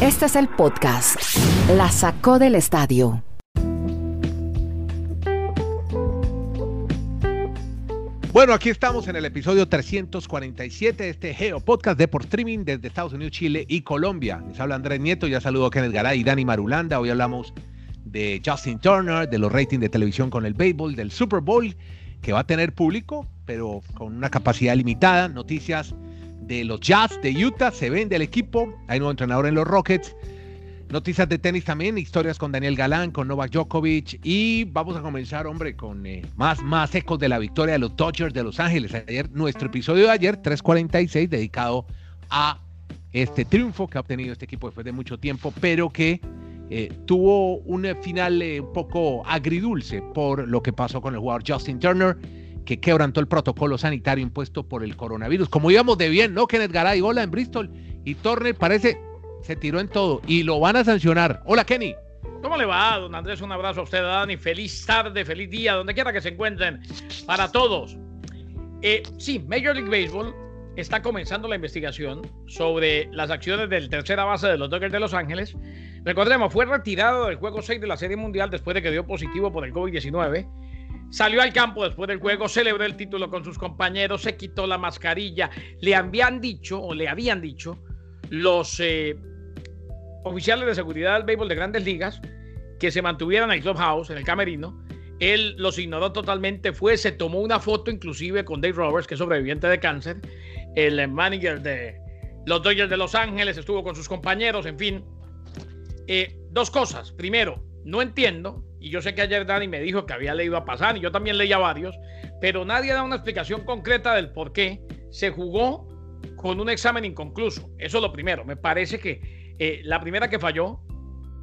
Este es el podcast. La sacó del estadio. Bueno, aquí estamos en el episodio 347 de este Geo Podcast de por streaming desde Estados Unidos, Chile y Colombia. Les habla Andrés Nieto, ya saludo a Kenneth Garay y Dani Marulanda. Hoy hablamos de Justin Turner, de los ratings de televisión con el béisbol, del Super Bowl, que va a tener público, pero con una capacidad limitada. Noticias de los Jazz de Utah, se vende el equipo, hay nuevo entrenador en los Rockets. Noticias de tenis también, historias con Daniel Galán, con Novak Djokovic y vamos a comenzar, hombre, con eh, más, más ecos de la victoria de los Dodgers de Los Ángeles. Ayer, nuestro episodio de ayer, 346, dedicado a este triunfo que ha obtenido este equipo después de mucho tiempo, pero que eh, tuvo un final eh, un poco agridulce por lo que pasó con el jugador Justin Turner, que quebrantó el protocolo sanitario impuesto por el coronavirus. Como íbamos de bien, ¿no? Kenneth Garay, hola en Bristol, y Turner parece se tiró en todo y lo van a sancionar. Hola, Kenny. ¿Cómo le va, don Andrés? Un abrazo a usted, Dani. Feliz tarde, feliz día, donde quiera que se encuentren, para todos. Eh, sí, Major League Baseball está comenzando la investigación sobre las acciones del tercera base de los Dodgers de Los Ángeles. Recordemos, fue retirado del juego 6 de la Serie Mundial después de que dio positivo por el COVID-19. Salió al campo después del juego, celebró el título con sus compañeros, se quitó la mascarilla. Le habían dicho, o le habían dicho, los eh, oficiales de seguridad del béisbol de grandes ligas que se mantuvieran en el clubhouse, en el camerino. Él los ignoró totalmente, fue, se tomó una foto inclusive con Dave Roberts, que es sobreviviente de cáncer, el manager de los Dodgers de Los Ángeles, estuvo con sus compañeros, en fin. Eh, dos cosas. Primero, no entiendo, y yo sé que ayer Dani me dijo que había leído a pasar, y yo también leía varios, pero nadie da una explicación concreta del por qué se jugó con un examen inconcluso. Eso es lo primero. Me parece que eh, la primera que falló,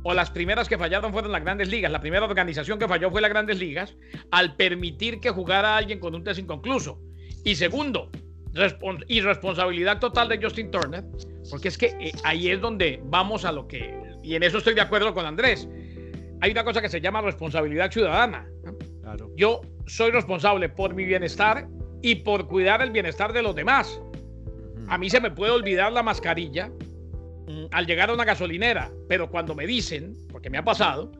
o las primeras que fallaron fueron las grandes ligas. La primera organización que falló fue las grandes ligas al permitir que jugara alguien con un test inconcluso. Y segundo, irresponsabilidad total de Justin Turner, porque es que eh, ahí es donde vamos a lo que, y en eso estoy de acuerdo con Andrés, hay una cosa que se llama responsabilidad ciudadana. Yo soy responsable por mi bienestar y por cuidar el bienestar de los demás. A mí se me puede olvidar la mascarilla al llegar a una gasolinera, pero cuando me dicen, porque me ha pasado,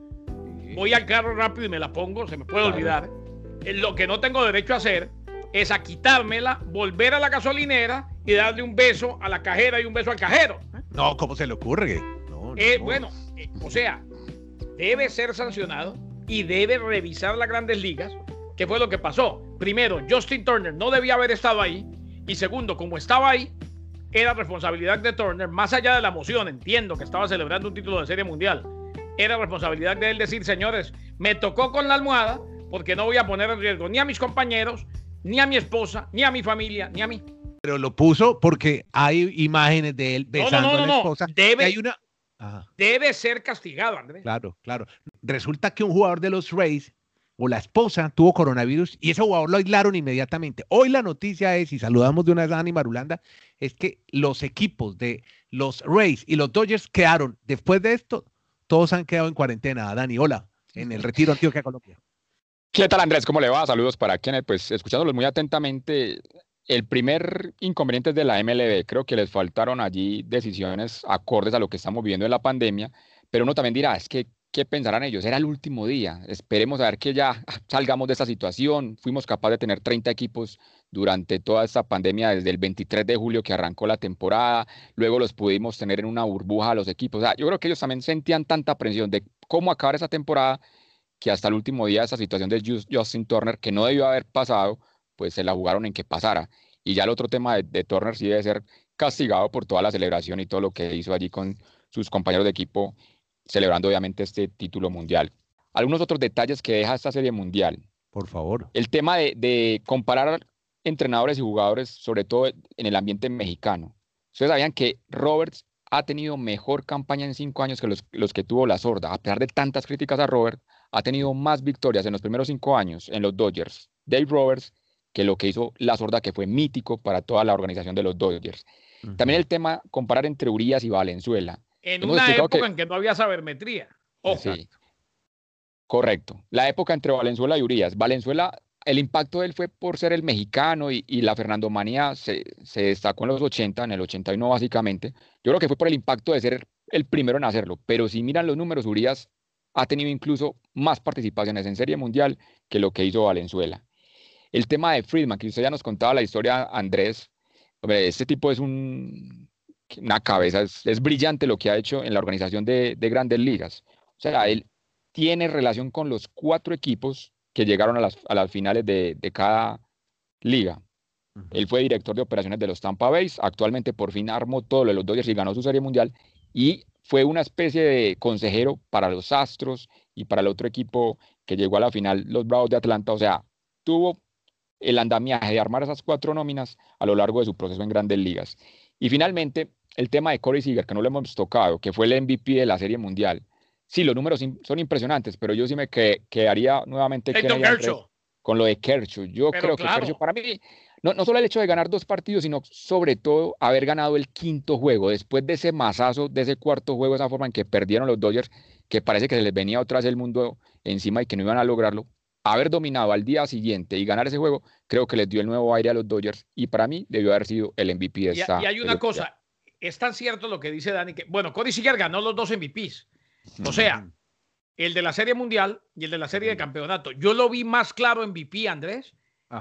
voy al carro rápido y me la pongo, se me puede olvidar. Eh, lo que no tengo derecho a hacer es a quitármela, volver a la gasolinera y darle un beso a la cajera y un beso al cajero. No, ¿cómo se le ocurre? Eh, bueno, eh, o sea, debe ser sancionado y debe revisar las grandes ligas qué fue lo que pasó. Primero, Justin Turner no debía haber estado ahí. Y segundo, como estaba ahí, era responsabilidad de Turner, más allá de la emoción, entiendo que estaba celebrando un título de serie mundial, era responsabilidad de él decir, señores, me tocó con la almohada porque no voy a poner en riesgo ni a mis compañeros, ni a mi esposa, ni a mi familia, ni a mí. Pero lo puso porque hay imágenes de él besando a la esposa. Debe, hay una... debe ser castigado, Andrés. Claro, claro. Resulta que un jugador de los Rays o la esposa tuvo coronavirus y ese jugador lo aislaron inmediatamente. Hoy la noticia es, y saludamos de una vez a Dani Marulanda, es que los equipos de los Rays y los Dodgers quedaron, después de esto, todos han quedado en cuarentena. Dani, hola, en el retiro Antioquia, Colombia. ¿Qué tal Andrés? ¿Cómo le va? Saludos para quienes, pues escuchándolos muy atentamente, el primer inconveniente es de la MLB. Creo que les faltaron allí decisiones acordes a lo que estamos viviendo en la pandemia, pero uno también dirá, es que ¿Qué pensarán ellos? Era el último día. Esperemos a ver que ya salgamos de esta situación. Fuimos capaces de tener 30 equipos durante toda esta pandemia, desde el 23 de julio que arrancó la temporada. Luego los pudimos tener en una burbuja a los equipos. yo creo que ellos también sentían tanta presión de cómo acabar esa temporada que hasta el último día esa situación de Justin Turner, que no debió haber pasado, pues se la jugaron en que pasara. Y ya el otro tema de, de Turner sí debe ser castigado por toda la celebración y todo lo que hizo allí con sus compañeros de equipo celebrando obviamente este título mundial. Algunos otros detalles que deja esta serie mundial. Por favor. El tema de, comparar entrenadores y jugadores, sobre todo en el ambiente mexicano. Ustedes sabían que Roberts ha tenido mejor campaña en cinco años que los, los, que tuvo la sorda. A pesar de tantas críticas a Robert, ha tenido más victorias en los primeros cinco años en los Dodgers. Dave Roberts que lo que hizo la sorda, que fue mítico para toda la organización de los Dodgers. También el tema, comparar entre Urias y Valenzuela. En una época en que no había sabermetría. Sí. Correcto. La época entre Valenzuela y Urias. Valenzuela, el impacto de él fue por ser el mexicano y, la Fernando Manía se, se, destacó en los 80, en el 81 básicamente. Yo creo que fue por el impacto de ser el primero en hacerlo, pero si miran los números, Urias ha tenido incluso más participaciones en Serie Mundial que lo que hizo Valenzuela. El tema de Friedman, que usted ya nos contaba la historia, Andrés, este tipo es un, una cabeza, es, brillante lo que ha hecho en la organización de, grandes ligas. O sea, él tiene relación con los cuatro equipos que llegaron a las, a las finales de, de, cada liga. Él fue director de operaciones de los Tampa Bay, actualmente por fin armó todo lo de los Dodgers y ganó su serie mundial y fue una especie de consejero para los Astros y para el otro equipo que llegó a la final, los Bravos de Atlanta. O sea, tuvo el andamiaje de armar esas cuatro nóminas a lo largo de su proceso en grandes ligas. Y finalmente, el tema de Corey Seager, que no lo hemos tocado, que fue el MVP de la Serie Mundial. Sí, los números son impresionantes, pero yo sí me quedaría nuevamente con lo de Kershaw. Yo creo que Kershaw, para mí, no, no solo el hecho de ganar dos partidos, sino sobre todo haber ganado el quinto juego, después de ese masazo, de ese cuarto juego, esa forma en que perdieron los Dodgers, que parece que se les venía otra vez el mundo encima y que no iban a lograrlo, haber dominado al día siguiente y ganar ese juego, creo que les dio el nuevo aire a los Dodgers y para mí debió haber sido el MVP de esta. Y, hay una cosa, es tan cierto lo que dice Dani que, bueno, Cody Seager ganó los dos MVPs. O sea, el de la Serie Mundial y el de la Serie de Campeonato. Yo lo vi más claro en MVP, Andrés,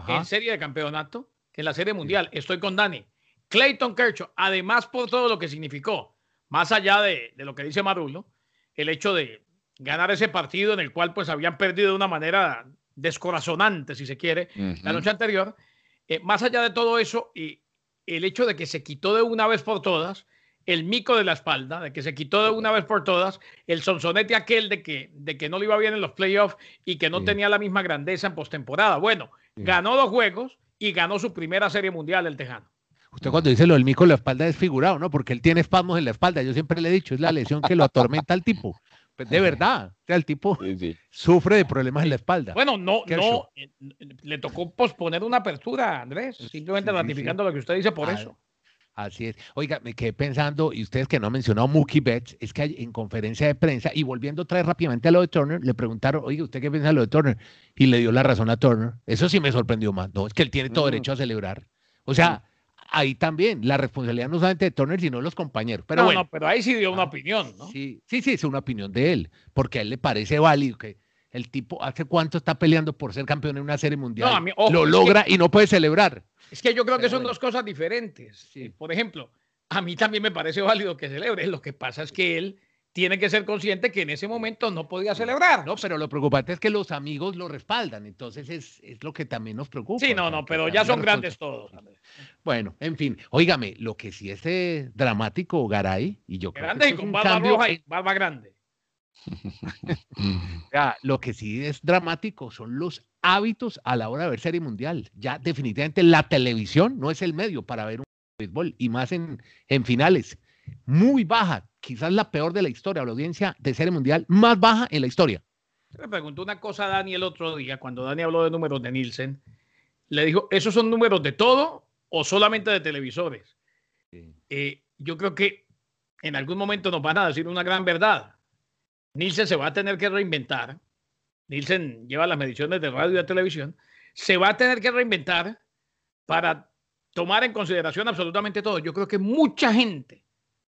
en Serie de Campeonato que en la Serie Mundial. Estoy con Dani. Clayton Kershaw, además por todo lo que significó, más allá de, de lo que dice Marulo, el hecho de ganar ese partido en el cual pues habían perdido de una manera descorazonante, si se quiere, la noche anterior. Eh, más allá de todo eso, y el hecho de que se quitó de una vez por todas el mico de la espalda, de que se quitó de una vez por todas el sonsonete aquel de que, de que no le iba bien en los playoffs y que no tenía la misma grandeza en postemporada. Bueno, ganó dos juegos y ganó su primera serie mundial el Tejano. Usted cuando dice lo del mico de la espalda es figurado, ¿no? Porque él tiene espasmos en la espalda. Yo siempre le he dicho, es la lesión que lo atormenta al tipo. Pues, de verdad, o sea, el tipo sufre de problemas en la espalda. Bueno, no, no, eh, le tocó posponer una apertura, Andrés, simplemente ratificando lo que usted dice por ah, eso. Así es. Oiga, me quedé pensando, y ustedes que no han mencionado Mookie Betts, es que en conferencia de prensa, y volviendo otra vez rápidamente a lo de Turner, le preguntaron, oye, ¿usted qué piensa de lo de Turner? Y le dio la razón a Turner. Eso sí me sorprendió más, ¿no? Es que él tiene todo mm. derecho a celebrar. O sea, ahí también la responsabilidad no solamente de Turner, sino de los compañeros. Pero bueno, no, pero ahí sí dio una ah, opinión, ¿no? Sí, sí, sí, es una opinión de él, porque a él le parece válido que el tipo hace cuánto está peleando por ser campeón en una serie mundial. lo logra y no puede celebrar. Es que yo creo que son dos cosas diferentes. Por ejemplo, a mí también me parece válido que celebre. Lo que pasa es que él tiene que ser consciente que en ese momento no podía celebrar. No, pero lo preocupante es que los amigos lo respaldan, entonces es, es lo que también nos preocupa. Sí, no, no, pero ya son grandes todos. Bueno, en fin, óigame, lo que sí es eh, dramático, Garay, y yo creo que es con barba roja y barba grande. ya, lo que sí es dramático son los hábitos a la hora de ver serie mundial. Ya definitivamente la televisión no es el medio para ver un béisbol y más en, en finales. Muy baja quizás la peor de la historia, la audiencia de serie mundial más baja en la historia. Me preguntó una cosa a Dani el otro día, cuando Dani habló de números de Nielsen. Le dijo, ¿esos son números de todo o solamente de televisores? Eh, yo creo que en algún momento nos van a decir una gran verdad. Nielsen se va a tener que reinventar. Nielsen lleva las mediciones de radio y de televisión. Se va a tener que reinventar para tomar en consideración absolutamente todo. Yo creo que mucha gente,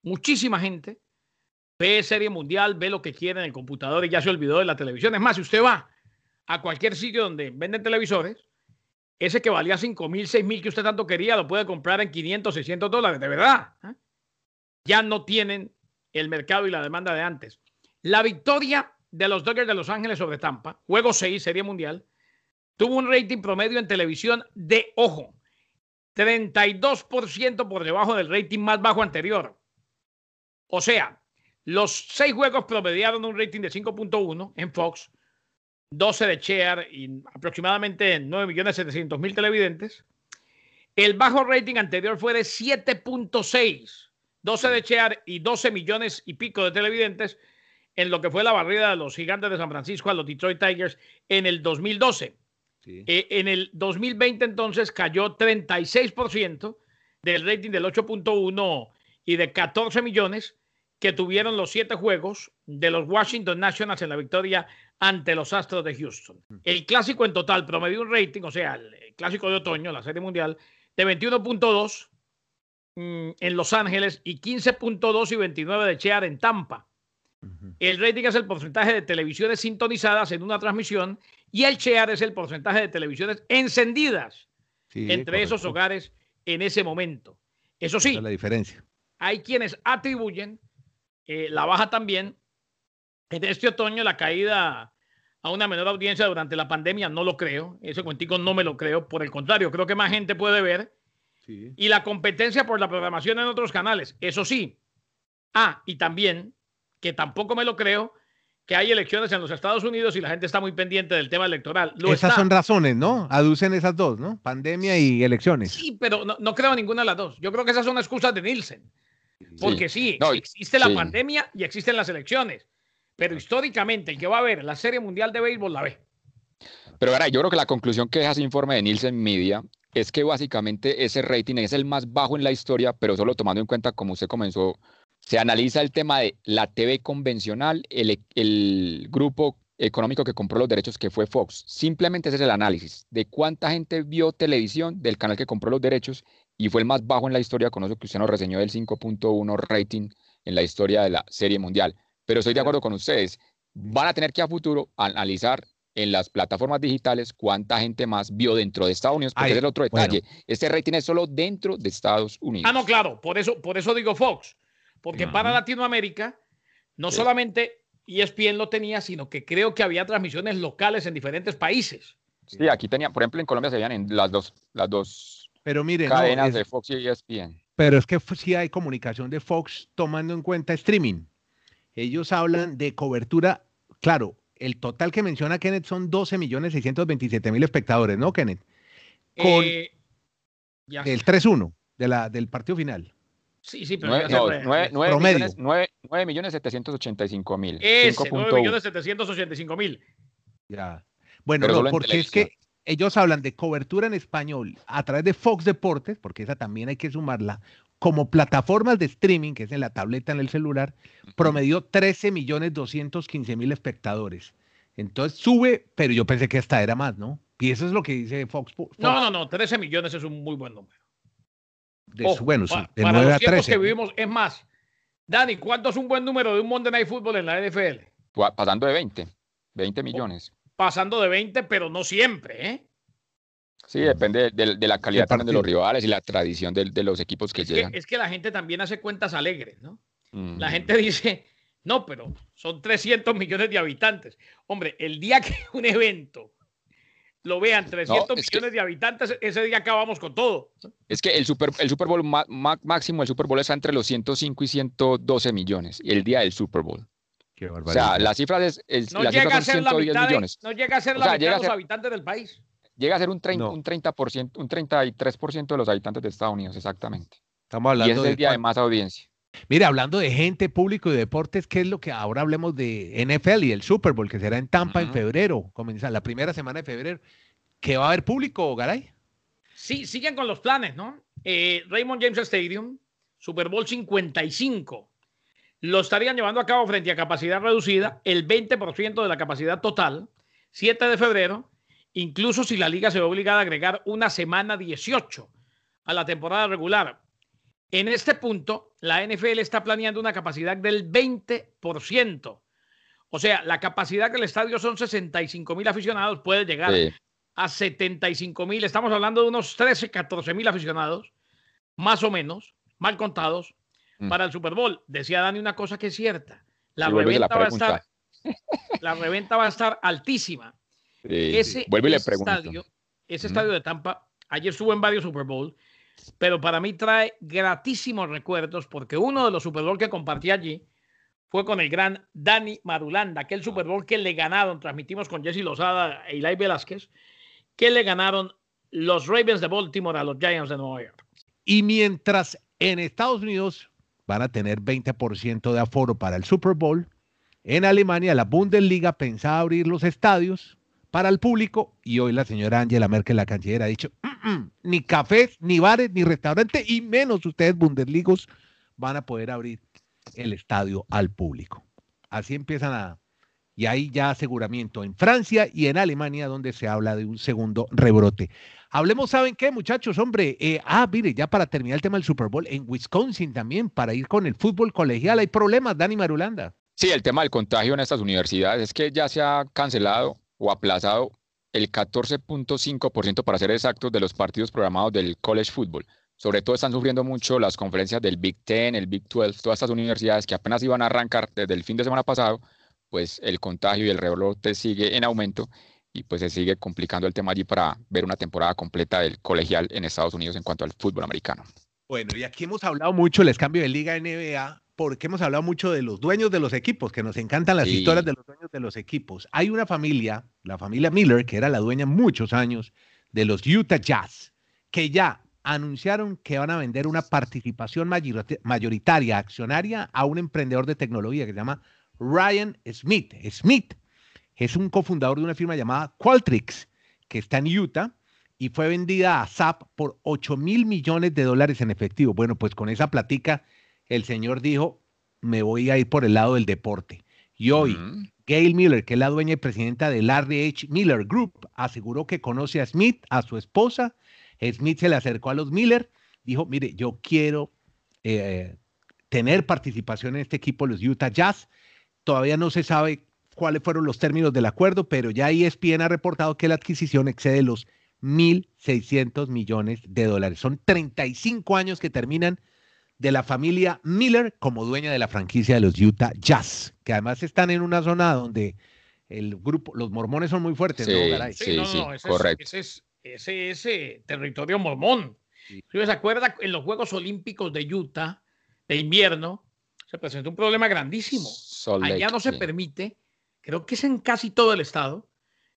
muchísima gente ve serie mundial, ve lo que quiere en el computador y ya se olvidó de la televisión. Es más, si usted va a cualquier sitio donde venden televisores, ese que valía 5 mil, 6 mil que usted tanto quería, lo puede comprar en 500, 600 dólares, de verdad. ¿eh? Ya no tienen el mercado y la demanda de antes. La victoria de los Dodgers de Los Ángeles sobre Tampa, juego 6, serie mundial, tuvo un rating promedio en televisión de, ojo, 32% por debajo del rating más bajo anterior. O sea, los seis juegos promediaron un rating de 5.1 en Fox, 12 de share y aproximadamente 9.700.000 televidentes. El bajo rating anterior fue de 7.6, 12 de share y 12 millones y pico de televidentes en lo que fue la barrida de los gigantes de San Francisco a los Detroit Tigers en el 2012. Eh, en el 2020 entonces cayó 36% del rating del 8.1 y de 14 millones que tuvieron los siete juegos de los Washington Nationals en la victoria ante los Astros de Houston. El clásico en total promedió un rating, o sea, el clásico de otoño, la Serie Mundial, de 21.2 mm, en Los Ángeles y 15.2 y 29 de share en Tampa. El rating es el porcentaje de televisiones sintonizadas en una transmisión y el share es el porcentaje de televisiones encendidas entre esos hogares en ese momento. Eso sí, la diferencia. hay quienes atribuyen eh, la baja también en este otoño, la caída a una menor audiencia durante la pandemia, no lo creo. Ese cuentico no me lo creo. Por el contrario, creo que más gente puede ver. Y la competencia por la programación en otros canales, eso sí. Ah, y también, que tampoco me lo creo, que hay elecciones en los Estados Unidos y la gente está muy pendiente del tema electoral. esas son razones, ¿no? Aducen esas dos, ¿no? Pandemia y elecciones. Sí, pero no, creo ninguna de las dos. Yo creo que esas son excusas de Nielsen. Porque sí, existe la pandemia y existen las elecciones. Pero históricamente, el que va a ver la Serie Mundial de Béisbol la ve. Pero ahora, yo creo que la conclusión que deja ese informe de Nielsen Media es que básicamente ese rating es el más bajo en la historia, pero solo tomando en cuenta como usted comenzó se analiza el tema de la TV convencional, el, el, grupo económico que compró los derechos que fue Fox. Simplemente ese es el análisis de cuánta gente vio televisión del canal que compró los derechos y fue el más bajo en la historia con eso que usted nos reseñó del 5.1 rating en la historia de la Serie Mundial. Pero estoy de acuerdo con ustedes, van a tener que a futuro analizar en las plataformas digitales cuánta gente más vio dentro de Estados Unidos, porque ese es el otro detalle. Este rating es solo dentro de Estados Unidos. Ah, no, claro, por eso, por eso digo Fox porque para Latinoamérica, no sí. solamente ESPN lo tenía, sino que creo que había transmisiones locales en diferentes países. Sí, aquí tenía, por ejemplo, en Colombia se veían en las dos, las dos pero mire, cadenas de Fox y ESPN. Pero es que sí hay comunicación de Fox tomando en cuenta streaming. Ellos hablan de cobertura, claro, el total que menciona Kenneth son 12 millones 627 mil espectadores, ¿no, Kenneth? Con eh, el 3-1 de la, del partido final. Sí, sí, pero 9, millones 785 mil. Ese, 9 millones 785 mil. Ya. Bueno, no, porque es que ellos hablan de cobertura en español a través de Fox Deportes, porque esa también hay que sumarla, como plataformas de streaming, que es en la tableta, en el celular, promedió 13 millones 215 mil espectadores. Entonces sube, pero yo pensé que esta era más, ¿no? Y eso es lo que dice Fox. Fox. No, no, no, 13 millones es un muy buen número bueno, sí, de para 9 los a 13. que vivimos, es más. Dani, ¿cuánto es un buen número de un Monday Night Football en la NFL? Pasando de 20, 20 millones. Pasando de 20, pero no siempre, ¿eh? Sí, depende de, la calidad también de los rivales y la tradición de, los equipos que llegan. es que la gente también hace cuentas alegres, ¿no? La gente dice, no, pero son 300 millones de habitantes. Hombre, el día que un evento lo vean 300 millones de habitantes, ese día acabamos con todo. Es que el Super, el Super Bowl máximo, el Super Bowl está entre los 105 y 112 millones, el día del Super Bowl. Qué o sea, las cifras, es, no llega a ser la mitad millones. no llega a ser la mitad de los habitantes del país. Llega a ser un 30, un 30%, un 33% de los habitantes de Estados Unidos, exactamente. Estamos hablando y ese es el día de más audiencia. Mira, hablando de gente, público y deportes, ¿qué es lo que ahora hablemos de NFL y el Super Bowl, que será en Tampa en febrero, comienza la primera semana de febrero? ¿Qué va a haber público, Garay? Sí, siguen con los planes, ¿no? Eh, Raymond James Stadium, Super Bowl 55. Lo estarían llevando a cabo frente a capacidad reducida, el 20% de la capacidad total, 7 de febrero, incluso si la liga se ve obligada a agregar una semana 18 a la temporada regular. En este punto, la NFL está planeando una capacidad del 20%. O sea, la capacidad del estadio son 65 mil aficionados, puede llegar a 75 mil. Estamos hablando de unos 13, 14 mil aficionados, más o menos, mal contados, mm. para el Super Bowl. Decía Dani una cosa que es cierta. La reventa va a estar, la reventa va a estar altísima. ese, estadio, ese estadio de Tampa, ayer subo en varios Super Bowl pero para mí trae gratísimos recuerdos porque uno de los Super Bowl que compartí allí fue con el gran Dani Marulanda, aquel Super Bowl que le ganaron, transmitimos con Jesse Lozada e Eli Velázquez, que le ganaron los Ravens de Baltimore a los Giants de Nueva York. Y mientras en Estados Unidos van a tener 20% de aforo para el Super Bowl, en Alemania la Bundesliga pensaba abrir los estadios para el público y hoy la señora Angela Merkel, la canciller, ha dicho, ni cafés, ni bares, ni restaurantes y menos ustedes Bundesligos van a poder abrir el estadio al público. Así empiezan a, y hay ya aseguramiento en Francia y en Alemania donde se habla de un segundo rebrote. Hablemos, ¿saben qué, muchachos? Hombre, eh, ah, mire, ya para terminar el tema del Super Bowl, en Wisconsin también, para ir con el fútbol colegial, hay problemas, Dani Marulanda. Sí, el tema del contagio en estas universidades es que ya se ha cancelado o aplazado el 14.5% para ser exactos de los partidos programados del college football. Sobre todo están sufriendo mucho las conferencias del Big Ten, el Big 12, todas estas universidades que apenas iban a arrancar desde el fin de semana pasado, pues el contagio y el rebrote sigue en aumento y pues se sigue complicando el tema allí para ver una temporada completa del colegial en Estados Unidos en cuanto al fútbol americano. Bueno, y aquí hemos hablado mucho, les cambio de liga NBA, porque hemos hablado mucho de los dueños de los equipos, que nos encantan las historias de los dueños de los equipos. Hay una familia, la familia Miller, que era la dueña muchos años de los Utah Jazz, que ya anunciaron que van a vender una participación mayoritaria, accionaria, a un emprendedor de tecnología que se llama Ryan Smith. Smith es un cofundador de una firma llamada Qualtrics, que está en Utah y fue vendida a SAP por 8 mil millones de dólares en efectivo. Bueno, pues con esa platica el señor dijo, me voy a ir por el lado del deporte. Y hoy, Gail Miller, que es la dueña y presidenta de Larry H. Miller Group, aseguró que conoce a Smith, a su esposa. Smith se le acercó a los Miller, dijo, mire, yo quiero eh, tener participación en este equipo, los Utah Jazz. Todavía no se sabe cuáles fueron los términos del acuerdo, pero ya ESPN ha reportado que la adquisición excede los 1.600 millones de dólares. Son 35 años que terminan de la familia Miller como dueña de la franquicia de los Utah Jazz, que además están en una zona donde el grupo, los mormones son muy fuertes, sí, ¿no, Sí, sí, correcto. ese es, ese, ese territorio mormón. Si se acuerda, en los Juegos Olímpicos de Utah de invierno se presentó un problema grandísimo. Allá no se permite, creo que es en casi todo el estado,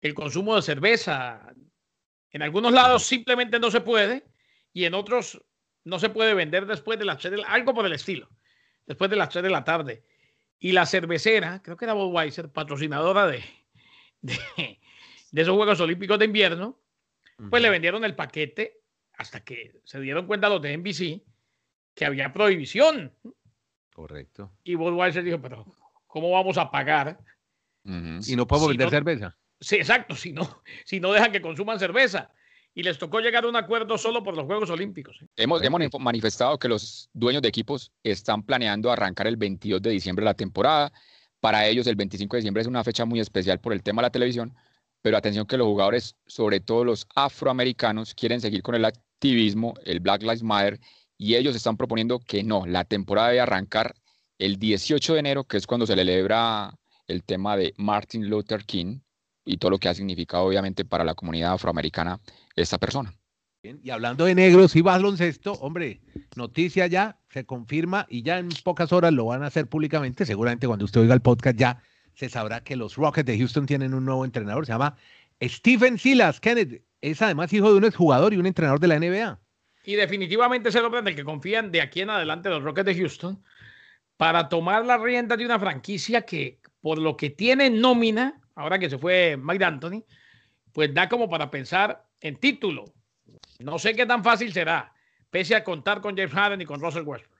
el consumo de cerveza. En algunos lados simplemente no se puede y en otros no se puede vender después de las 3 de la, algo por el estilo, después de las 3 de la tarde. Y la cervecera, creo que era Budweiser, patrocinadora de, de, esos Juegos Olímpicos de invierno, pues le vendieron el paquete hasta que se dieron cuenta los de NBC que había prohibición. Correcto. Y Budweiser dijo, pero ¿cómo vamos a pagar? Y no podemos vender cerveza. Sí, exacto, si no, si no dejan que consuman cerveza y les tocó llegar a un acuerdo solo por los Juegos Olímpicos. ¿eh? Hemos, hemos manifestado que los dueños de equipos están planeando arrancar el 22 de diciembre la temporada. Para ellos el 25 de diciembre es una fecha muy especial por el tema de la televisión, pero atención que los jugadores, sobre todo los afroamericanos, quieren seguir con el activismo, el Black Lives Matter, y ellos están proponiendo que no, la temporada debe arrancar el 18 de enero, que es cuando se celebra el tema de Martin Luther King y todo lo que ha significado obviamente para la comunidad afroamericana esta persona. y hablando de negros y baloncesto, hombre, noticia ya, se confirma y ya en pocas horas lo van a hacer públicamente. Seguramente cuando usted oiga el podcast ya se sabrá que los Rockets de Houston tienen un nuevo entrenador, se llama Stephen Silas. Kenneth es además hijo de un exjugador y un entrenador de la NBA. Y definitivamente es el hombre en el que confían de aquí en adelante los Rockets de Houston para tomar la rienda de una franquicia que, por lo que tiene nómina, ahora que se fue Mike Anthony, pues da como para pensar en título. No sé qué tan fácil será, pese a contar con James Harden y con Russell Westbrook.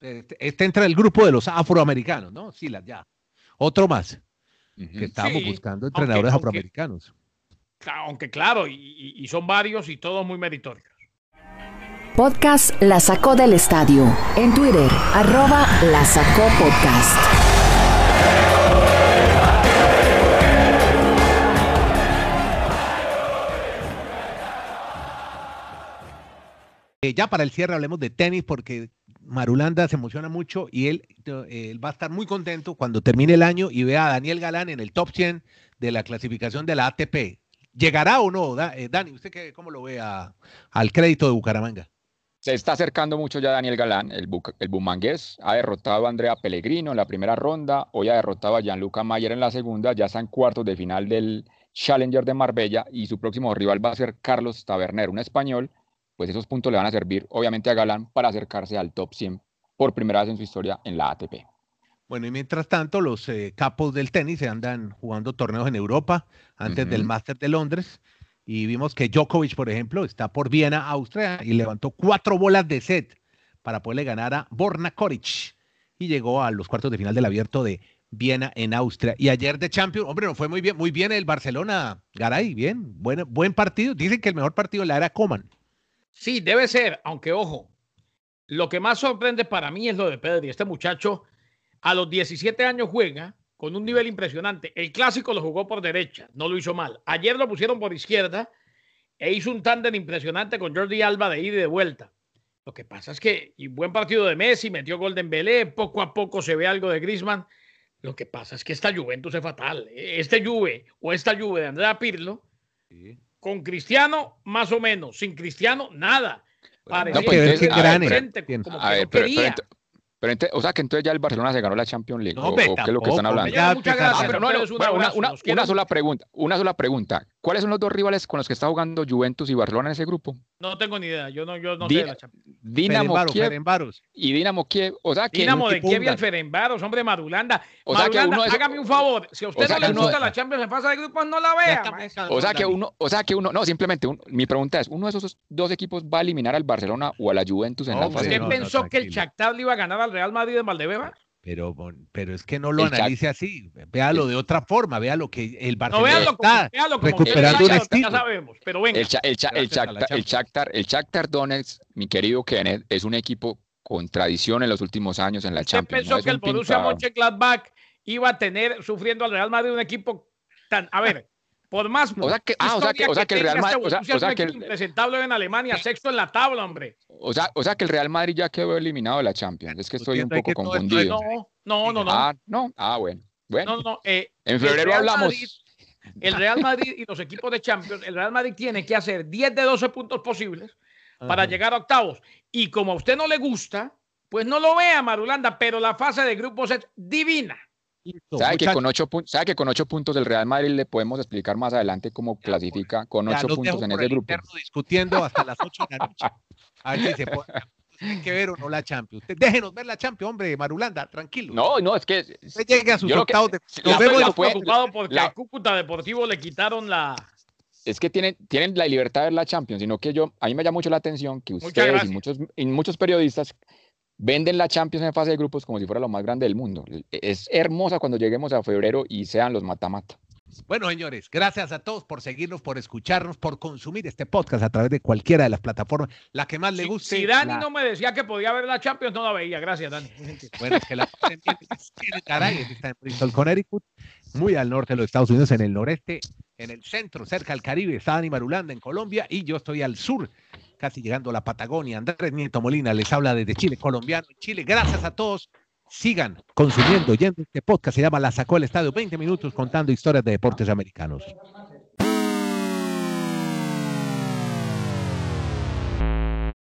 Este, este entra el grupo de los afroamericanos, ¿no? Sí, ya. Otro más. Que estábamos buscando entrenadores afroamericanos. Aunque, claro, y, son varios y todos muy meritorios. Podcast La Sacó del Estadio. En Twitter, arroba La Sacó Podcast. Eh, ya para el cierre hablemos de tenis porque Marulanda se emociona mucho y él, va a estar muy contento cuando termine el año y vea a Daniel Galán en el top 100 de la clasificación de la ATP. ¿Llegará o no? Eh, Dani, ¿usted qué, cómo lo ve al crédito de Bucaramanga? Se está acercando mucho ya Daniel Galán, el, el bumangués. Ha derrotado a Andrea Pellegrino en la primera ronda. Hoy ha derrotado a Gianluca Mayer en la segunda. Ya está en cuartos de final del Challenger de Marbella. Y su próximo rival va a ser Carlos Taberner, un español pues esos puntos le van a servir obviamente a Galán para acercarse al top 100 por primera vez en su historia en la ATP. Bueno, y mientras tanto, los eh, capos del tenis se andan jugando torneos en Europa antes del Master de Londres. Y vimos que Djokovic, por ejemplo, está por Viena, Austria, y levantó cuatro bolas de set para poderle ganar a Borna Koric. Y llegó a los cuartos de final del abierto de Viena en Austria. Y ayer de Champions, hombre, no fue muy bien, muy bien el Barcelona, Garay, bien, buen, buen partido. Dicen que el mejor partido la era Coman. Sí, debe ser, aunque ojo, lo que más sorprende para mí es lo de Pedri. Este muchacho a los 17 años juega con un nivel impresionante. El clásico lo jugó por derecha, no lo hizo mal. Ayer lo pusieron por izquierda e hizo un tándem impresionante con Jordi Alba de ida y de vuelta. Lo que pasa es que, y buen partido de Messi, metió gol de Belé, poco a poco se ve algo de Griezmann. Lo que pasa es que esta Juventus es fatal. Este Juve o esta Juve de Andrea Pirlo, con Cristiano más o menos, sin Cristiano nada. Parecía no, que, a ver, pero, pero o sea que entonces ya el Barcelona se ganó la Champions League. No, ¿o, qué es lo que están hablando? muchas gracias. pero no, una, una, una, sola pregunta. Una sola pregunta. ¿Cuáles son los dos rivales con los que está jugando Juventus y Barcelona en ese grupo? No tengo ni idea. Yo no, yo no sé de la Champions. Dinamo Kiev y Dinamo Kiev. O sea que Dinamo de Kiev y el Ferenbaros, hombre, Marulanda. O sea que uno es, hágame un favor. Si a usted no le gusta la Champions en fase de grupos, no la vea. O sea que uno, o sea que uno, no, simplemente mi pregunta es, ¿uno de esos dos equipos va a eliminar al Barcelona o a la Juventus en la fase de grupos? ¿Usted pensó que el Shakhtar le iba a ganar al Real Madrid en Valdebebas? Pero, pero es que no lo analice así, véalo de otra forma, vea lo que el Barcelona no, está recuperando un estilo. Ya sabemos, pero venga. El, el, el, Shakhtar, el Shakhtar Donetsk, mi querido Kenneth, es un equipo con tradición en los últimos años en la ¿Usted Champions. pensó que el Borussia Mönchengladbach iba a tener sufriendo al Real Madrid un equipo tan, a ver, por más o sea que, ah, o sea que, o sea que el Real Madrid, o sea, que el, impresentable en Alemania, sexto en la tabla, hombre. O sea, o sea que el Real Madrid ya quedó eliminado de la Champions. Es que estoy un poco confundido. No, no, no, Ah, no. Ah, bueno. Bueno. No, no, eh, en febrero hablamos. el Real Madrid y los equipos de Champions, el Real Madrid tiene que hacer 10 de 12 puntos posibles para llegar a octavos. Y como a usted no le gusta, pues no lo vea, Marulanda, pero la fase de grupos es divina. ¿Sabe que, con ocho, ¿Sabe que con ocho puntos del Real Madrid le podemos explicar más adelante cómo clasifica con ocho puntos en ese grupo? discutiendo hasta las ocho de la noche. A ver si se puede. Tienen que ver o no la Champions. déjenos ver la Champions, hombre, Marulanda, tranquilo. No, no, es que. Usted llegue a sus octavos de. Nos vemos preocupado porque la, a Cúcuta Deportivo le quitaron la. Es que tienen, tienen la libertad de ver la Champions, sino que yo, a mí me llama mucho la atención que ustedes y muchos, y muchos periodistas Venden la Champions en fase de grupos como si fuera lo más grande del mundo. Es hermosa cuando lleguemos a febrero y sean los mata-mata. Bueno, señores, gracias a todos por seguirnos, por escucharnos, por consumir este podcast a través de cualquiera de las plataformas, la que más le guste. Si, Dani no me decía que podía ver la Champions, no la veía. Gracias, Dani. Bueno, es que la caray, está en Bristol, Connecticut, muy al norte de los Estados Unidos, en el noreste, en el centro, cerca del Caribe, está Dani Marulanda en Colombia y yo estoy al sur casi llegando a la Patagonia. Andrés Nieto Molina les habla desde Chile, colombiano Chile. Gracias a todos. Sigan consumiendo, oyendo este podcast. Se llama La Sacó el Estadio. 20 minutos contando historias de deportes americanos.